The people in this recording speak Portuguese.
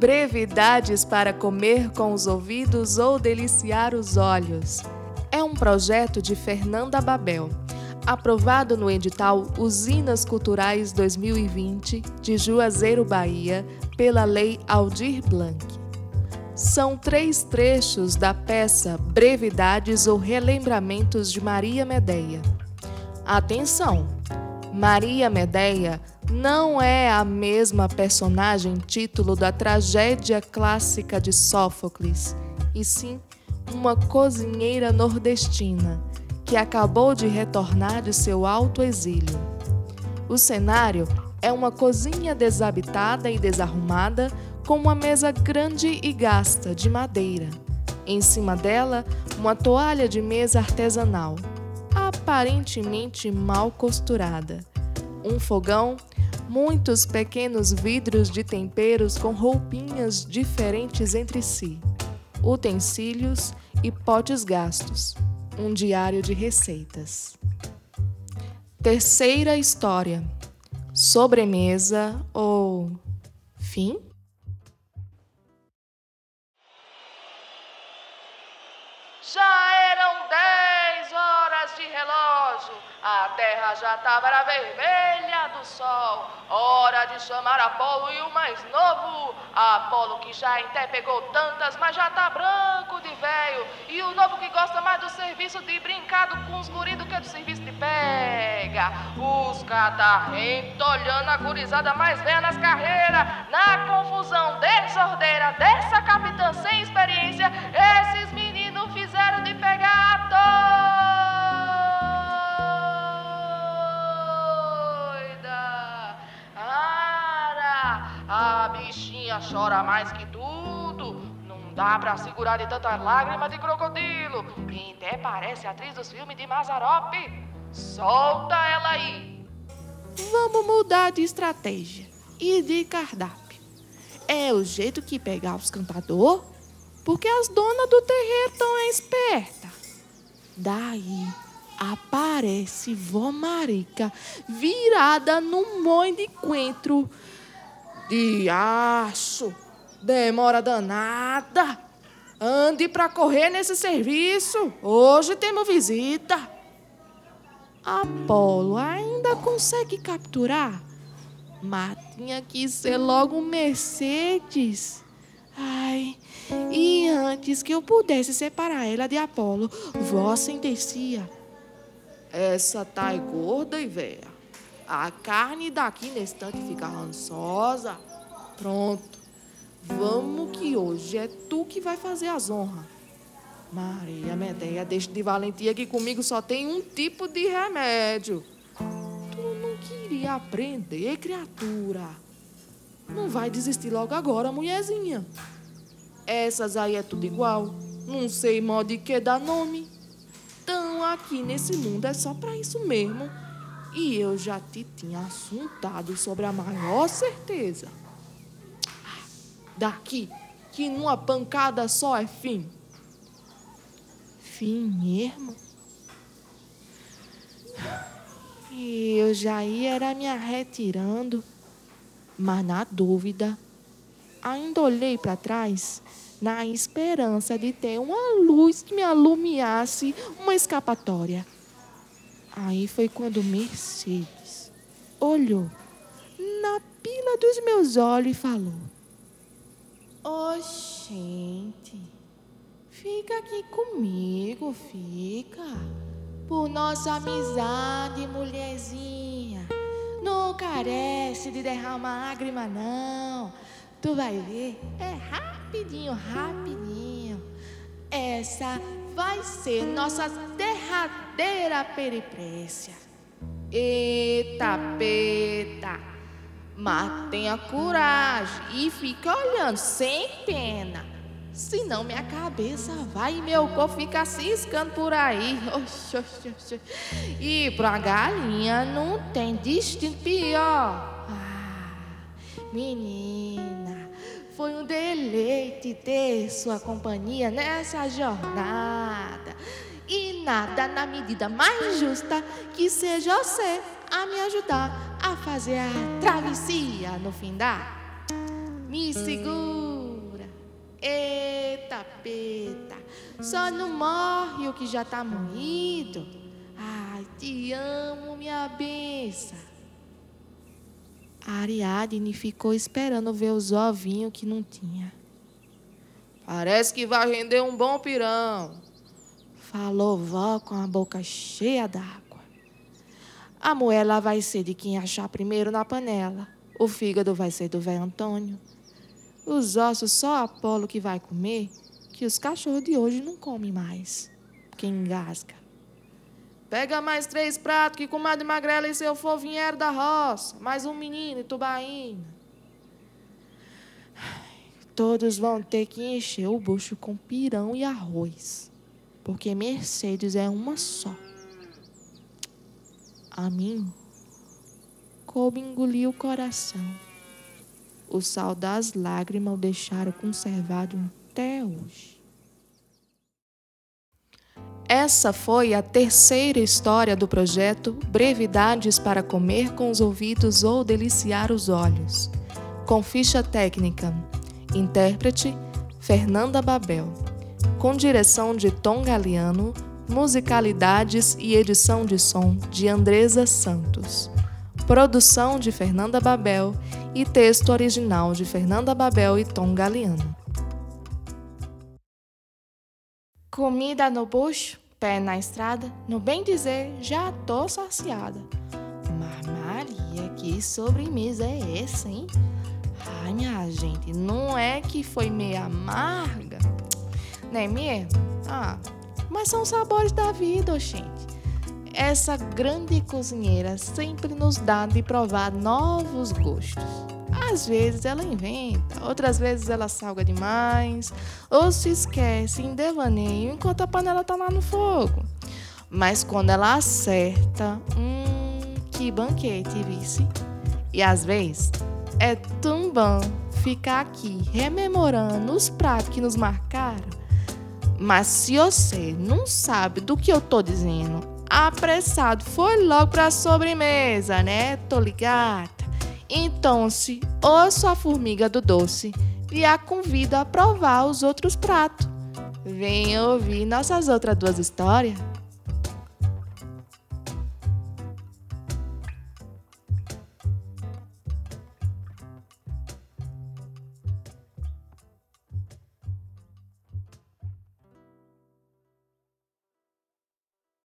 Brevidades para comer com os ouvidos ou deliciar os olhos. É um projeto de Fernanda Babel, aprovado no edital Usinas Culturais 2020 de Juazeiro, Bahia, pela Lei Aldir Blanc. São três trechos da peça Brevidades ou Relembramentos de Maria Medeia. Atenção! Maria Medeia não é a mesma personagem título da tragédia clássica de Sófocles, e sim uma cozinheira nordestina que acabou de retornar de seu alto exílio. O cenário é uma cozinha desabitada e desarrumada com uma mesa grande e gasta de madeira. Em cima dela, uma toalha de mesa artesanal, aparentemente mal costurada. Um fogão muitos pequenos vidros de temperos com roupinhas diferentes entre si, utensílios e potes gastos, um diário de receitas. Terceira história: sobremesa ou fim? A terra já estava vermelha do sol. Hora de chamar Apolo e o mais novo. Apolo que já até pegou tantas, mas já tá branco de velho. E o novo que gosta mais do serviço de brincado com os guri do que do serviço de pega. Os catarrentos olhando a gurizada mais velha nas carreiras. Na confusão desordeira dessa capitã sem experiência, esses meninos bichinha chora mais que tudo. Não dá pra segurar de tanta lágrima de crocodilo. E até parece atriz dos filmes de Mazarop. Solta ela aí. Vamos mudar de estratégia e de cardápio. É o jeito que pegar os cantadores, porque as donas do terreiro estão espertas. Daí aparece vó Marica virada num monte de coentro Diacho, demora danada. Ande para correr nesse serviço. Hoje temos visita. Apolo ainda consegue capturar? Mas tinha que ser logo Mercedes. Ai, e antes que eu pudesse separar ela de Apolo, vó sentencia. Essa tá gorda e velha. A carne daqui nesse tanque fica rançosa. Pronto. Vamos que hoje é tu que vai fazer as honras. Maria Medeia, deixa de valentia que comigo só tem um tipo de remédio. Tu não queria aprender, criatura. Não vai desistir logo agora, mulherzinha. Essas aí é tudo igual. Não sei modo de que dar nome. Então aqui nesse mundo é só para isso mesmo. E eu já te tinha assuntado sobre a maior certeza. Daqui, que numa pancada só é fim. Fim mesmo? E eu já ia era me retirando, mas na dúvida, ainda olhei para trás na esperança de ter uma luz que me alumiasse uma escapatória. Aí foi quando Mercedes olhou na pila dos meus olhos e falou: Oxente, fica aqui comigo, fica. Por nossa amizade, mulherzinha. Não carece de derramar lágrima, não. Tu vai ver, é rapidinho, rapidinho. Essa vai ser nossa derradeira peripécia. Eita, peta! Mas tenha coragem e fica olhando sem pena. Senão minha cabeça vai e meu corpo fica ciscando por aí. Oxi, oxi, oxi. E pra galinha não tem destino pior. Ah, menina. Foi um deleite ter sua companhia nessa jornada. E nada na medida mais justa que seja você a me ajudar a fazer a travessia no fim da. Me segura. Eita, peta, só não morre o que já tá morrido. Ai, te amo, minha benção. A Ariadne ficou esperando ver os ovinhos que não tinha. Parece que vai render um bom pirão. Falou vó com a boca cheia d'água. A moela vai ser de quem achar primeiro na panela. O fígado vai ser do velho Antônio. Os ossos só Apolo que vai comer, que os cachorros de hoje não comem mais. Quem engasga. Pega mais três pratos que comadre Magrela e seu for vieram da roça. Mais um menino e tubaína. Todos vão ter que encher o bucho com pirão e arroz, porque Mercedes é uma só. A mim, coube engolir o coração. O sal das lágrimas o deixaram conservado até hoje. Essa foi a terceira história do projeto Brevidades para Comer com os Ouvidos ou Deliciar os Olhos, com ficha técnica Intérprete: Fernanda Babel. Com direção de Tom Galeano, musicalidades e edição de som de Andresa Santos. Produção de Fernanda Babel e texto original de Fernanda Babel e Tom Galeano. Comida no bucho, pé na estrada, no bem dizer, já tô saciada. Mas Maria, que sobremesa é essa, hein? Ai, minha gente, não é que foi meio amarga, né mesmo? Ah, mas são sabores da vida, gente. Essa grande cozinheira sempre nos dá de provar novos gostos. Às vezes ela inventa, outras vezes ela salga demais, ou se esquece em devaneio enquanto a panela tá lá no fogo. Mas quando ela acerta, hum, que banquete, vice. E às vezes é tão bom ficar aqui rememorando os pratos que nos marcaram. Mas se você não sabe do que eu tô dizendo, apressado foi logo pra sobremesa, né? Tô ligada. Então, se ouço a formiga do doce e a convido a provar os outros pratos. Venha ouvir nossas outras duas histórias.